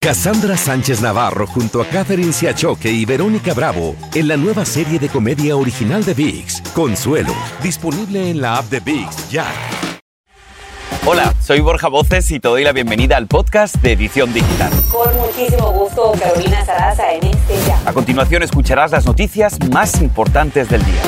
Cassandra Sánchez Navarro junto a Catherine Siachoque y Verónica Bravo en la nueva serie de comedia original de VIX, Consuelo, disponible en la app de VIX ya. Hola, soy Borja Voces y te doy la bienvenida al podcast de Edición Digital. Con muchísimo gusto, Carolina Sarasa en este ya. A continuación escucharás las noticias más importantes del día.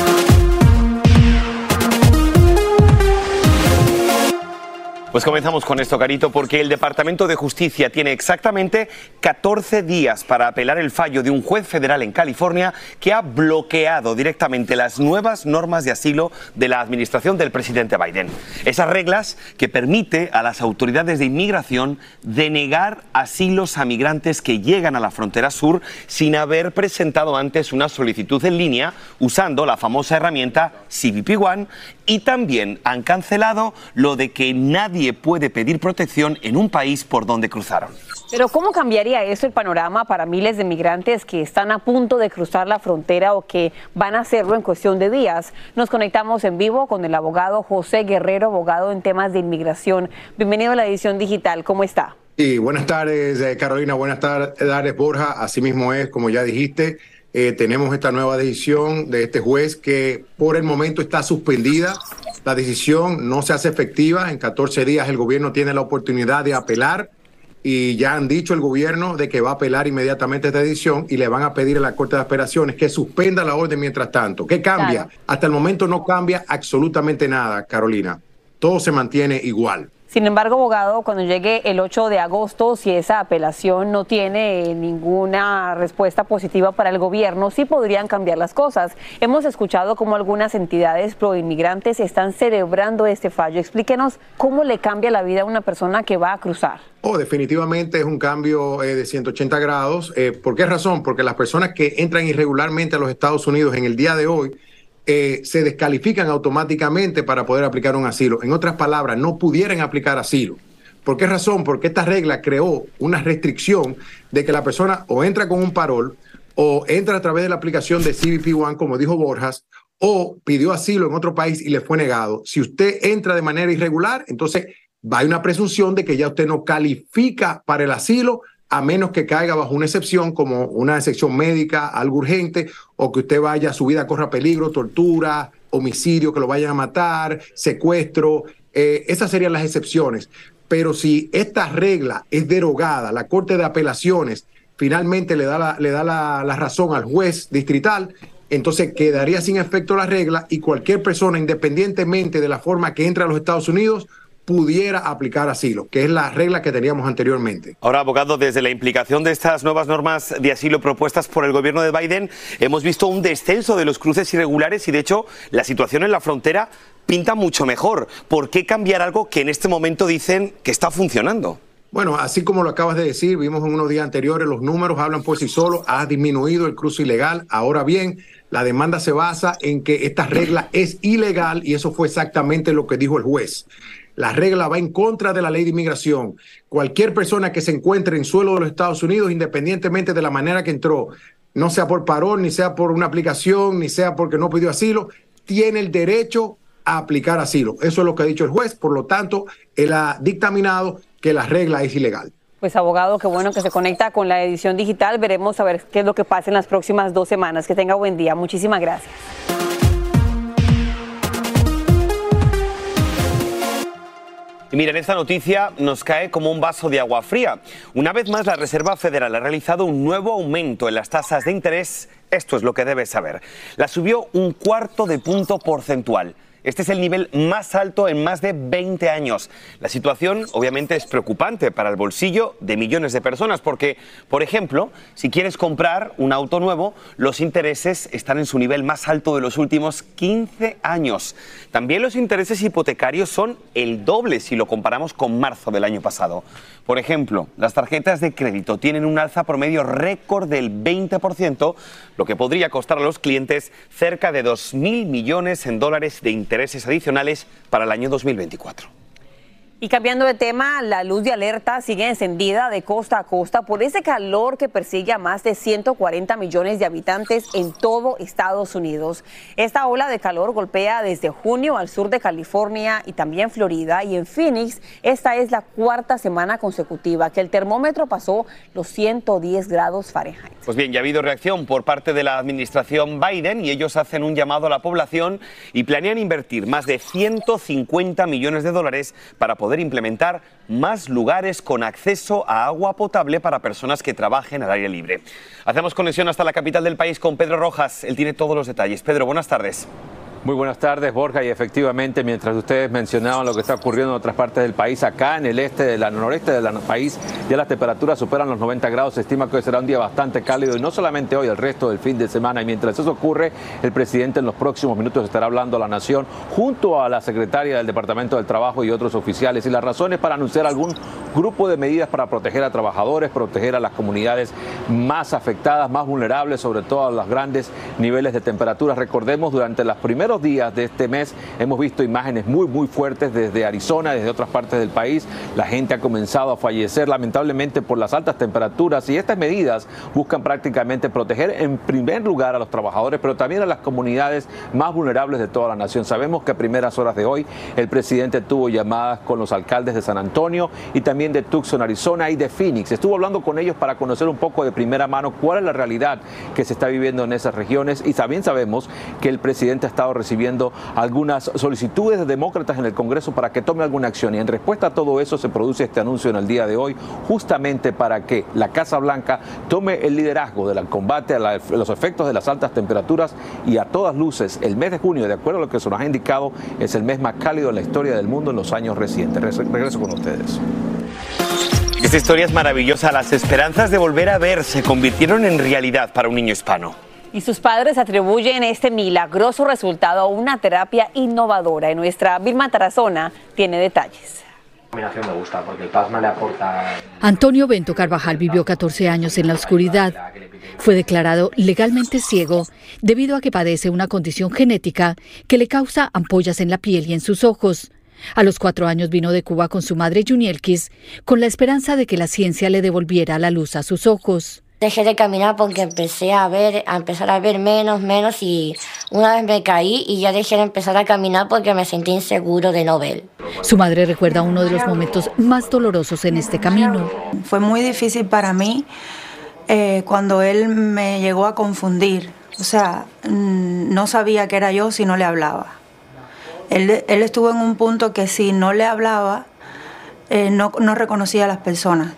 Pues comenzamos con esto, Carito, porque el Departamento de Justicia tiene exactamente 14 días para apelar el fallo de un juez federal en California que ha bloqueado directamente las nuevas normas de asilo de la administración del presidente Biden. Esas reglas que permite a las autoridades de inmigración denegar asilos a migrantes que llegan a la frontera sur sin haber presentado antes una solicitud en línea usando la famosa herramienta CBP One y también han cancelado lo de que nadie puede pedir protección en un país por donde cruzaron. Pero ¿cómo cambiaría eso el panorama para miles de migrantes que están a punto de cruzar la frontera o que van a hacerlo en cuestión de días? Nos conectamos en vivo con el abogado José Guerrero, abogado en temas de inmigración. Bienvenido a la edición digital. ¿Cómo está? Sí, buenas tardes, eh, Carolina. Buenas tardes, Borja. Así mismo es, como ya dijiste. Eh, tenemos esta nueva decisión de este juez que por el momento está suspendida. La decisión no se hace efectiva. En 14 días el gobierno tiene la oportunidad de apelar y ya han dicho el gobierno de que va a apelar inmediatamente esta decisión y le van a pedir a la Corte de Apelaciones que suspenda la orden mientras tanto. ¿Qué cambia? Hasta el momento no cambia absolutamente nada, Carolina. Todo se mantiene igual. Sin embargo, abogado, cuando llegue el 8 de agosto, si esa apelación no tiene ninguna respuesta positiva para el gobierno, sí podrían cambiar las cosas. Hemos escuchado cómo algunas entidades pro-inmigrantes están celebrando este fallo. Explíquenos cómo le cambia la vida a una persona que va a cruzar. Oh, definitivamente es un cambio eh, de 180 grados. Eh, ¿Por qué razón? Porque las personas que entran irregularmente a los Estados Unidos en el día de hoy eh, se descalifican automáticamente para poder aplicar un asilo. En otras palabras, no pudieran aplicar asilo. ¿Por qué razón? Porque esta regla creó una restricción de que la persona o entra con un parol o entra a través de la aplicación de CBP One, como dijo Borjas, o pidió asilo en otro país y le fue negado. Si usted entra de manera irregular, entonces a una presunción de que ya usted no califica para el asilo a menos que caiga bajo una excepción como una excepción médica, algo urgente, o que usted vaya, su vida corra peligro, tortura, homicidio, que lo vayan a matar, secuestro. Eh, esas serían las excepciones. Pero si esta regla es derogada, la Corte de Apelaciones finalmente le da la, le da la, la razón al juez distrital, entonces quedaría sin efecto la regla y cualquier persona, independientemente de la forma que entre a los Estados Unidos, pudiera aplicar asilo, que es la regla que teníamos anteriormente. Ahora, abogado, desde la implicación de estas nuevas normas de asilo propuestas por el gobierno de Biden, hemos visto un descenso de los cruces irregulares y, de hecho, la situación en la frontera pinta mucho mejor. ¿Por qué cambiar algo que en este momento dicen que está funcionando? Bueno, así como lo acabas de decir, vimos en unos días anteriores, los números hablan por sí solos, ha disminuido el cruce ilegal. Ahora bien, la demanda se basa en que esta regla es ilegal y eso fue exactamente lo que dijo el juez. La regla va en contra de la ley de inmigración. Cualquier persona que se encuentre en suelo de los Estados Unidos, independientemente de la manera que entró, no sea por parón, ni sea por una aplicación, ni sea porque no pidió asilo, tiene el derecho a aplicar asilo. Eso es lo que ha dicho el juez. Por lo tanto, él ha dictaminado que la regla es ilegal. Pues abogado, qué bueno que se conecta con la edición digital. Veremos a ver qué es lo que pasa en las próximas dos semanas. Que tenga buen día. Muchísimas gracias. Y miren, esta noticia nos cae como un vaso de agua fría. Una vez más, la Reserva Federal ha realizado un nuevo aumento en las tasas de interés. Esto es lo que debes saber. La subió un cuarto de punto porcentual. Este es el nivel más alto en más de 20 años. La situación obviamente es preocupante para el bolsillo de millones de personas porque, por ejemplo, si quieres comprar un auto nuevo, los intereses están en su nivel más alto de los últimos 15 años. También los intereses hipotecarios son el doble si lo comparamos con marzo del año pasado. Por ejemplo, las tarjetas de crédito tienen un alza promedio récord del 20%, lo que podría costar a los clientes cerca de 2.000 millones en dólares de intereses adicionales para el año 2024. Y cambiando de tema, la luz de alerta sigue encendida de costa a costa por ese calor que persigue a más de 140 millones de habitantes en todo Estados Unidos. Esta ola de calor golpea desde junio al sur de California y también Florida y en Phoenix esta es la cuarta semana consecutiva que el termómetro pasó los 110 grados Fahrenheit. Pues bien, ya ha habido reacción por parte de la administración Biden y ellos hacen un llamado a la población y planean invertir más de 150 millones de dólares para poder implementar más lugares con acceso a agua potable para personas que trabajen al aire libre. Hacemos conexión hasta la capital del país con Pedro Rojas. Él tiene todos los detalles. Pedro, buenas tardes. Muy buenas tardes, Borja. Y efectivamente, mientras ustedes mencionaban lo que está ocurriendo en otras partes del país, acá en el este, del noreste del país, ya las temperaturas superan los 90 grados. Se estima que hoy será un día bastante cálido y no solamente hoy, el resto del fin de semana. Y mientras eso ocurre, el presidente en los próximos minutos estará hablando a la nación junto a la secretaria del Departamento del Trabajo y otros oficiales. Y las razones para anunciar algún grupo de medidas para proteger a trabajadores, proteger a las comunidades más afectadas, más vulnerables, sobre todo a los grandes niveles de temperatura. Recordemos, durante las primeras días de este mes hemos visto imágenes muy, muy fuertes desde Arizona, desde otras partes del país. La gente ha comenzado a fallecer lamentablemente por las altas temperaturas y estas medidas buscan prácticamente proteger en primer lugar a los trabajadores, pero también a las comunidades más vulnerables de toda la nación. Sabemos que a primeras horas de hoy el presidente tuvo llamadas con los alcaldes de San Antonio y también de Tucson, Arizona y de Phoenix. Estuvo hablando con ellos para conocer un poco de primera mano cuál es la realidad que se está viviendo en esas regiones y también sabemos que el presidente ha estado recibiendo algunas solicitudes de demócratas en el Congreso para que tome alguna acción. Y en respuesta a todo eso se produce este anuncio en el día de hoy, justamente para que la Casa Blanca tome el liderazgo del combate a, los efectos de las altas temperaturas y a todas luces el mes de junio, de acuerdo a lo que se nos ha indicado, es el mes más cálido en la historia del mundo en los años recientes. Regreso con ustedes. Esta historia es maravillosa. Las esperanzas de volver a ver se convirtieron en realidad para un niño hispano. Y sus padres atribuyen este milagroso resultado a una terapia innovadora. Y nuestra Vilma Tarazona tiene detalles. Me gusta porque el plasma le aporta... Antonio Bento Carvajal vivió 14 años en la oscuridad. Fue declarado legalmente ciego debido a que padece una condición genética que le causa ampollas en la piel y en sus ojos. A los cuatro años vino de Cuba con su madre Junielkis con la esperanza de que la ciencia le devolviera la luz a sus ojos. Dejé de caminar porque empecé a ver, a empezar a ver menos, menos y una vez me caí y ya dejé de empezar a caminar porque me sentí inseguro de no ver. Su madre recuerda uno de los momentos más dolorosos en este camino. Fue muy difícil para mí eh, cuando él me llegó a confundir. O sea, mm, no sabía que era yo si no le hablaba. Él, él estuvo en un punto que si no le hablaba, eh, no, no reconocía a las personas.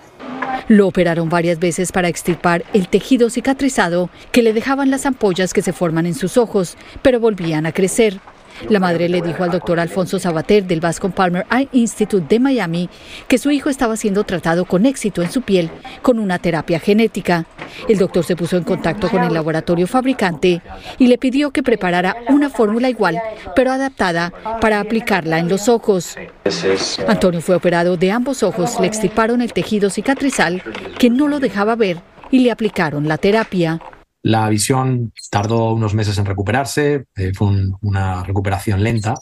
Lo operaron varias veces para extirpar el tejido cicatrizado que le dejaban las ampollas que se forman en sus ojos, pero volvían a crecer. La madre le dijo al doctor Alfonso Sabater del Bascom Palmer Eye Institute de Miami que su hijo estaba siendo tratado con éxito en su piel con una terapia genética. El doctor se puso en contacto con el laboratorio fabricante y le pidió que preparara una fórmula igual, pero adaptada para aplicarla en los ojos. Antonio fue operado de ambos ojos, le extirparon el tejido cicatrizal que no lo dejaba ver y le aplicaron la terapia. La visión tardó unos meses en recuperarse, eh, fue una recuperación lenta,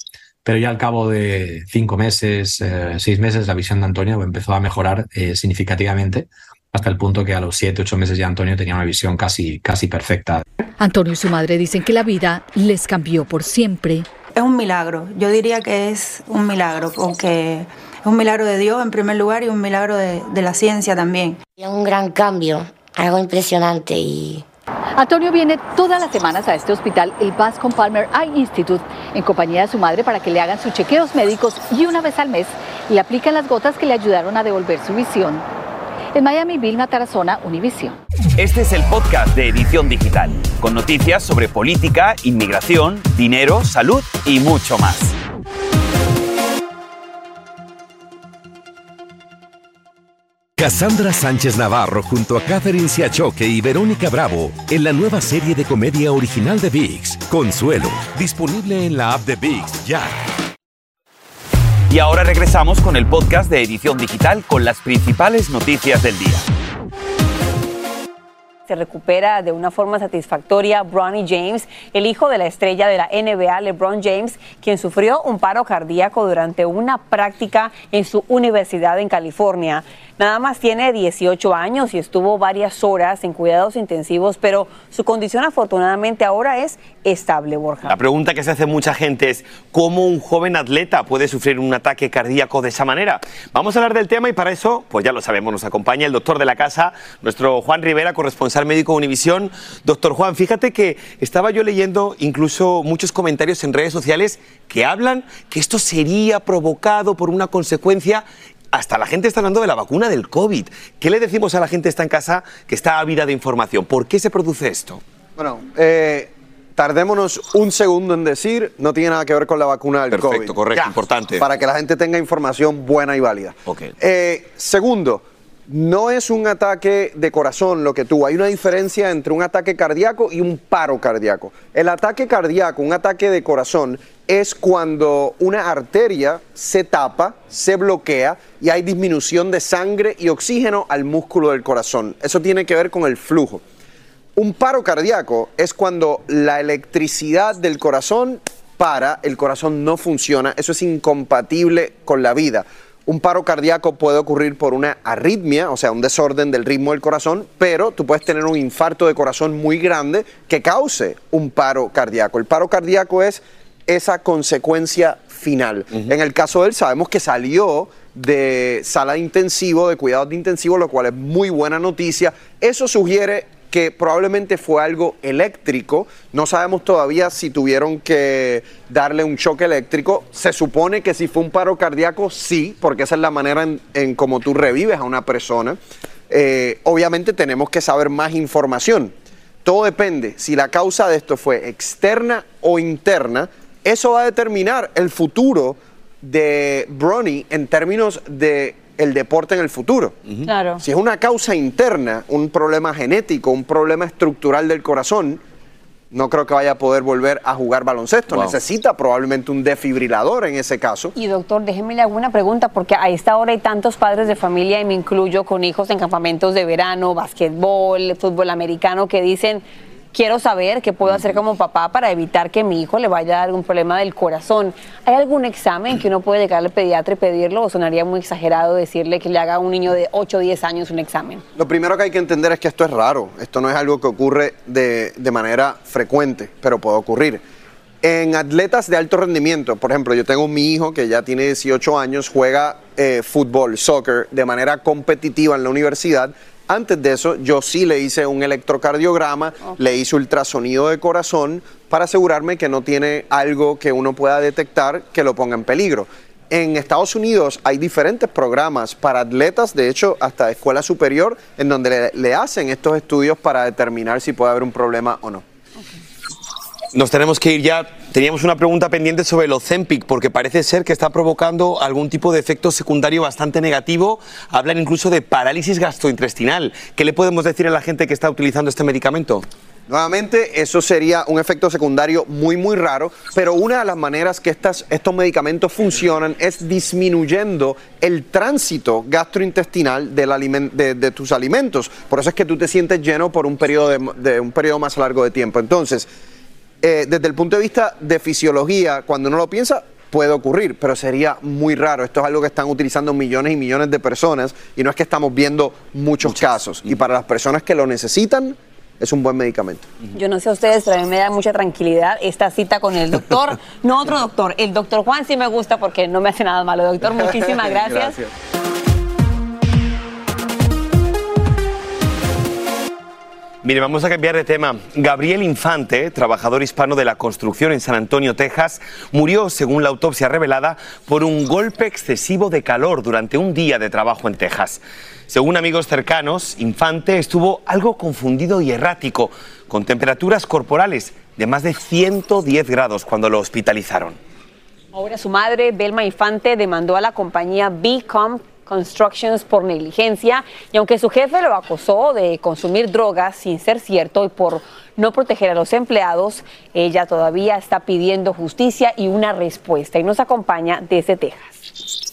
pero ya al cabo de cinco meses, eh, seis meses, la visión de Antonio empezó a mejorar eh, significativamente hasta el punto que a los siete, ocho meses ya Antonio tenía una visión casi, casi perfecta. Antonio y su madre dicen que la vida les cambió por siempre. Es un milagro, yo diría que es un milagro, porque es un milagro de Dios en primer lugar y un milagro de, de la ciencia también. Es un gran cambio, algo impresionante y Antonio viene todas las semanas a este hospital, el Bascom Palmer Eye Institute, en compañía de su madre para que le hagan sus chequeos médicos y una vez al mes le aplican las gotas que le ayudaron a devolver su visión. En Miami, Vilma Tarazona, Univision. Este es el podcast de Edición Digital, con noticias sobre política, inmigración, dinero, salud y mucho más. Cassandra Sánchez Navarro junto a Catherine Siachoque y Verónica Bravo en la nueva serie de comedia original de VIX, Consuelo, disponible en la app de VIX ya. Y ahora regresamos con el podcast de Edición Digital con las principales noticias del día se recupera de una forma satisfactoria Bronny James, el hijo de la estrella de la NBA, LeBron James, quien sufrió un paro cardíaco durante una práctica en su universidad en California. Nada más tiene 18 años y estuvo varias horas en cuidados intensivos, pero su condición afortunadamente ahora es estable, Borja. La pregunta que se hace mucha gente es, ¿cómo un joven atleta puede sufrir un ataque cardíaco de esa manera? Vamos a hablar del tema y para eso, pues ya lo sabemos, nos acompaña el doctor de la casa, nuestro Juan Rivera, corresponsal médico de Univisión. Doctor Juan, fíjate que estaba yo leyendo incluso muchos comentarios en redes sociales que hablan que esto sería provocado por una consecuencia hasta la gente está hablando de la vacuna del COVID. ¿Qué le decimos a la gente que está en casa que está ávida de información? ¿Por qué se produce esto? Bueno, eh, tardémonos un segundo en decir, no tiene nada que ver con la vacuna del COVID. Perfecto, correcto, importante. Para que la gente tenga información buena y válida. Eh, segundo, no es un ataque de corazón lo que tuvo. Hay una diferencia entre un ataque cardíaco y un paro cardíaco. El ataque cardíaco, un ataque de corazón, es cuando una arteria se tapa, se bloquea y hay disminución de sangre y oxígeno al músculo del corazón. Eso tiene que ver con el flujo. Un paro cardíaco es cuando la electricidad del corazón para, el corazón no funciona. Eso es incompatible con la vida. Un paro cardíaco puede ocurrir por una arritmia, o sea, un desorden del ritmo del corazón, pero tú puedes tener un infarto de corazón muy grande que cause un paro cardíaco. El paro cardíaco es esa consecuencia final. En el caso de él, sabemos que salió de sala de intensivo, de cuidados de intensivo, lo cual es muy buena noticia. Eso sugiere que probablemente fue algo eléctrico. No sabemos todavía si tuvieron que darle un choque eléctrico. Se supone que si fue un paro cardíaco, sí, porque esa es la manera en, cómo tú revives a una persona. Eh, obviamente tenemos que saber más información. Todo depende si la causa de esto fue externa o interna. Eso va a determinar el futuro de Bronny en términos de el deporte en el futuro. Claro. Si es una causa interna, un problema genético, un problema estructural del corazón, no creo que vaya a poder volver a jugar baloncesto. Necesita probablemente un defibrilador en ese caso. Y doctor, déjeme le una pregunta, porque a esta hora hay tantos padres de familia, y me incluyo con hijos en campamentos de verano, básquetbol, fútbol americano, que dicen, quiero saber qué puedo hacer como papá para evitar que mi hijo le vaya a dar algún problema del corazón. ¿Hay algún examen que uno puede llegar al pediatra y pedirlo o sonaría muy exagerado decirle que le haga a un niño de 8 o 10 años un examen? Lo primero que hay que entender es que esto es raro, esto no es algo que ocurre de, manera frecuente, pero puede ocurrir. En atletas de alto rendimiento, por ejemplo, yo tengo mi hijo que ya tiene 18 años, juega eh, fútbol, soccer, de manera competitiva en la universidad antes de eso, yo sí le hice un electrocardiograma, le hice ultrasonido de corazón para asegurarme que no tiene algo que uno pueda detectar que lo ponga en peligro. En Estados Unidos hay diferentes programas para atletas, de hecho hasta escuela superior, en donde le, hacen estos estudios para determinar si puede haber un problema o no. Nos tenemos que ir ya. Teníamos una pregunta pendiente sobre el Ozempic, porque parece ser que está provocando algún tipo de efecto secundario bastante negativo. Hablan incluso de parálisis gastrointestinal. ¿Qué le podemos decir a la gente que está utilizando este medicamento? Nuevamente, eso sería un efecto secundario muy, muy raro, pero una de las maneras que estas, estos medicamentos funcionan es disminuyendo el tránsito gastrointestinal de, tus alimentos. Por eso es que tú te sientes lleno por un periodo, de un periodo más largo de tiempo. Entonces, eh, desde el punto de vista de fisiología, cuando uno lo piensa, puede ocurrir, pero sería muy raro. Esto es algo que están utilizando millones y millones de personas y no es que estamos viendo muchos casos. Y para las personas que lo necesitan, es un buen medicamento. Yo no sé a ustedes, pero a mí me da mucha tranquilidad esta cita con el doctor, no otro doctor. El doctor Juan sí me gusta porque no me hace nada malo. Doctor, muchísimas gracias. gracias. Mire, vamos a cambiar de tema. Gabriel Infante, trabajador hispano de la construcción en San Antonio, Texas, murió, según la autopsia revelada, por un golpe excesivo de calor durante un día de trabajo en Texas. Según amigos cercanos, Infante estuvo algo confundido y errático, con temperaturas corporales de más de 110 grados cuando lo hospitalizaron. Ahora su madre, Belma Infante, demandó a la compañía Bcom Constructions por negligencia y aunque su jefe lo acusó de consumir drogas sin ser cierto y por no proteger a los empleados, ella todavía está pidiendo justicia y una respuesta y nos acompaña desde Texas.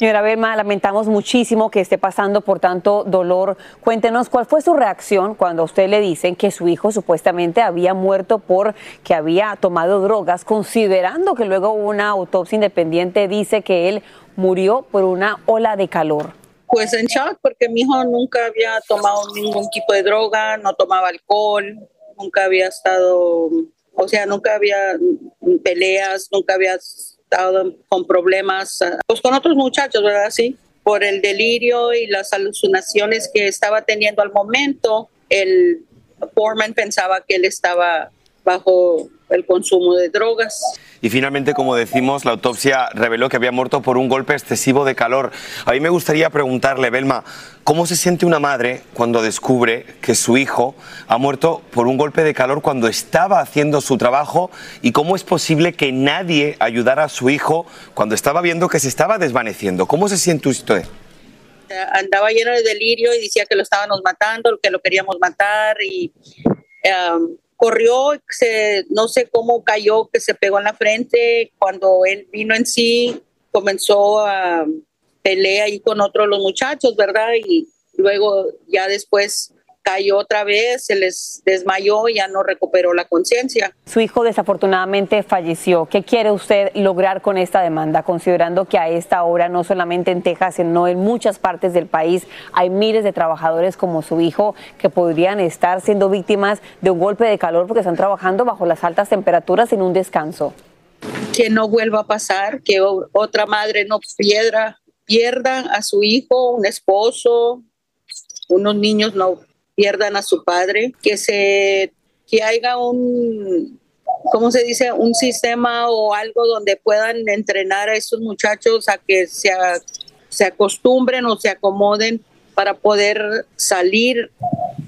Señora Belma, lamentamos muchísimo que esté pasando por tanto dolor. Cuéntenos cuál fue su reacción cuando a usted le dicen que su hijo supuestamente había muerto por que había tomado drogas, considerando que luego una autopsia independiente dice que él murió por una ola de calor. Pues en shock porque mi hijo nunca había tomado ningún tipo de droga, no tomaba alcohol, nunca había estado, o sea, nunca había peleas, nunca había con problemas, ah, pues con otros muchachos, ¿verdad? Sí, por el delirio y las alucinaciones que estaba teniendo al momento, el foreman pensaba que él estaba bajo el consumo de drogas. Y finalmente, como decimos, la autopsia reveló que había muerto por un golpe excesivo de calor. A mí me gustaría preguntarle, Belma, ¿cómo se siente una madre cuando descubre que su hijo ha muerto por un golpe de calor cuando estaba haciendo su trabajo? ¿Y cómo es posible que nadie ayudara a su hijo cuando estaba viendo que se estaba desvaneciendo? ¿Cómo se siente usted? Andaba lleno de delirio y decía que lo estábamos matando, que lo queríamos matar y... Um, corrió, se, no sé cómo cayó, que se pegó en la frente. Cuando él vino en sí, comenzó a pelear ahí con otro de los muchachos, ¿verdad? Y luego ya después cayó otra vez, se les desmayó y ya no recuperó la conciencia. Su hijo desafortunadamente falleció. ¿Qué quiere usted lograr con esta demanda, considerando que a esta hora, no solamente en Texas, sino en muchas partes del país, hay miles de trabajadores como su hijo que podrían estar siendo víctimas de un golpe de calor porque están trabajando bajo las altas temperaturas en un descanso? Que no vuelva a pasar, que otra madre no pierda, pierda a su hijo, un esposo, unos niños no pierdan a su padre, que se que haya un ¿cómo se dice? un sistema o algo donde puedan entrenar a esos muchachos a que se, se acostumbren o se acomoden para poder salir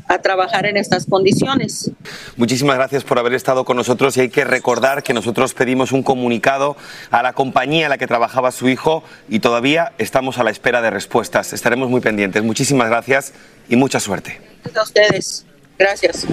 a trabajar en estas condiciones. Muchísimas gracias por haber estado con nosotros y hay que recordar que nosotros pedimos un comunicado a la compañía en la que trabajaba su hijo y todavía estamos a la espera de respuestas. Estaremos muy pendientes. Muchísimas gracias y mucha suerte. A ustedes. Gracias.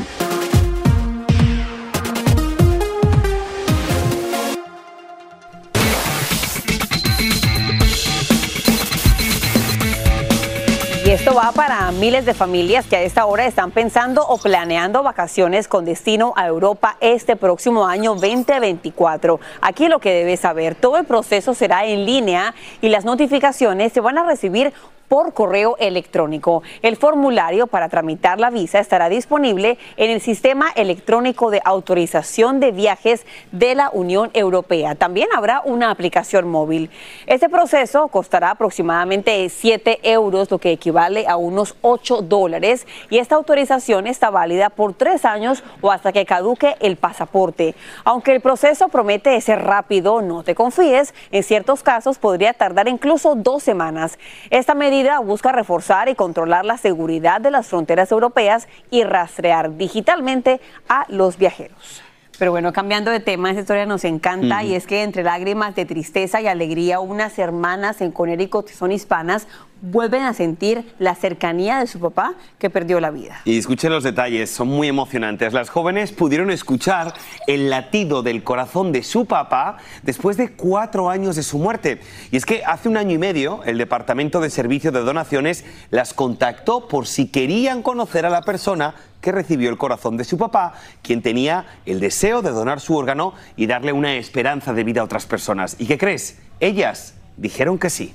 Y esto va para miles de familias que a esta hora están pensando o planeando vacaciones con destino a Europa este próximo año 2024. Aquí lo que debes saber, todo el proceso será en línea y las notificaciones se van a recibir por correo electrónico. El formulario para tramitar la visa estará disponible en el sistema electrónico de autorización de viajes de la Unión Europea. También habrá una aplicación móvil. Este proceso costará aproximadamente 7 euros, lo que equivale a unos 8 dólares, y esta autorización está válida por tres años o hasta que caduque el pasaporte. Aunque el proceso promete ser rápido, no te confíes, en ciertos casos podría tardar incluso dos semanas. Esta medida busca reforzar y controlar la seguridad de las fronteras europeas y rastrear digitalmente a los viajeros. Pero bueno, cambiando de tema, esta historia nos encanta y es que entre lágrimas de tristeza y alegría, unas hermanas en Connecticut son hispanas vuelven a sentir la cercanía de su papá que perdió la vida. Y escuchen los detalles, son muy emocionantes. Las jóvenes pudieron escuchar el latido del corazón de su papá después de cuatro años de su muerte. Y es que hace un año y medio el Departamento de Servicio de Donaciones las contactó por si querían conocer a la persona que recibió el corazón de su papá, quien tenía el deseo de donar su órgano y darle una esperanza de vida a otras personas. ¿Y qué crees? Ellas dijeron que sí.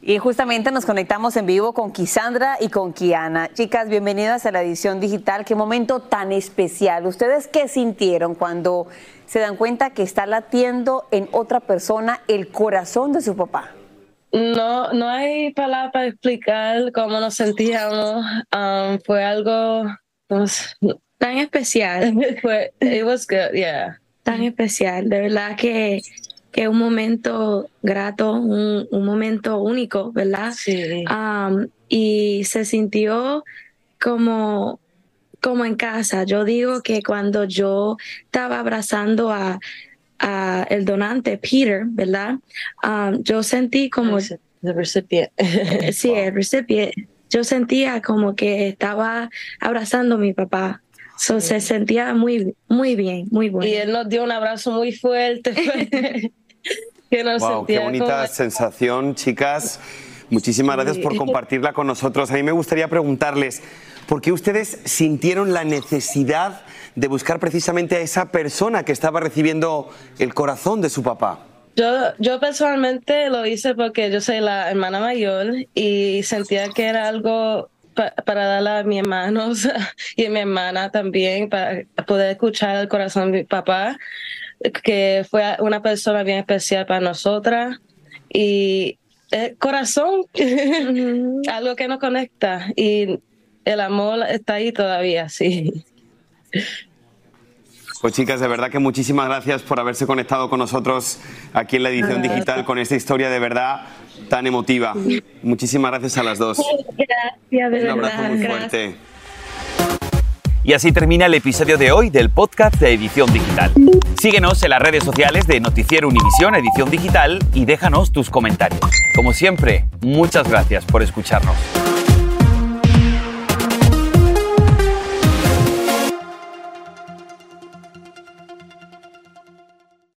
Y justamente nos conectamos en vivo con Kisandra y con Kiana. Chicas, bienvenidas a la edición digital. Qué momento tan especial. ¿Ustedes qué sintieron cuando se dan cuenta que está latiendo en otra persona el corazón de su papá? No, no hay palabra para explicar cómo nos sentíamos. Um, fue algo Tan especial. It was good, yeah. Tan especial. De verdad que que un momento grato, un, un momento único, ¿verdad? Sí. Um, y se sintió como como en casa. Yo digo que cuando yo estaba abrazando a, a el donante Peter, ¿verdad? Um, yo sentí como el recipiente. sí, el recipiente. Yo sentía como que estaba abrazando a mi papá. So, Se sentía muy, muy bien, muy bueno. Y él nos dio un abrazo muy fuerte. que nos Wow, qué bonita como- sensación, chicas. Muchísimas gracias por compartirla con nosotros. A mí me gustaría preguntarles, ¿por qué ustedes sintieron la necesidad de buscar precisamente a esa persona que estaba recibiendo el corazón de su papá? Yo, yo personalmente lo hice porque yo soy la hermana mayor y sentía que era algo pa- para darle a mi hermano y a mi hermana también, para poder escuchar el corazón de mi papá, que fue una persona bien especial para nosotras. Y el corazón, algo que nos conecta y el amor está ahí todavía, sí. Pues chicas, de verdad que muchísimas gracias por haberse conectado con nosotros aquí en la edición digital con esta historia de verdad tan emotiva. Muchísimas gracias a las dos. Gracias, de Un abrazo verdad. muy fuerte. Y así termina el episodio de hoy del podcast de Edición Digital. Síguenos en las redes sociales de Noticiero Univisión Edición Digital y déjanos tus comentarios. Como siempre, muchas gracias por escucharnos.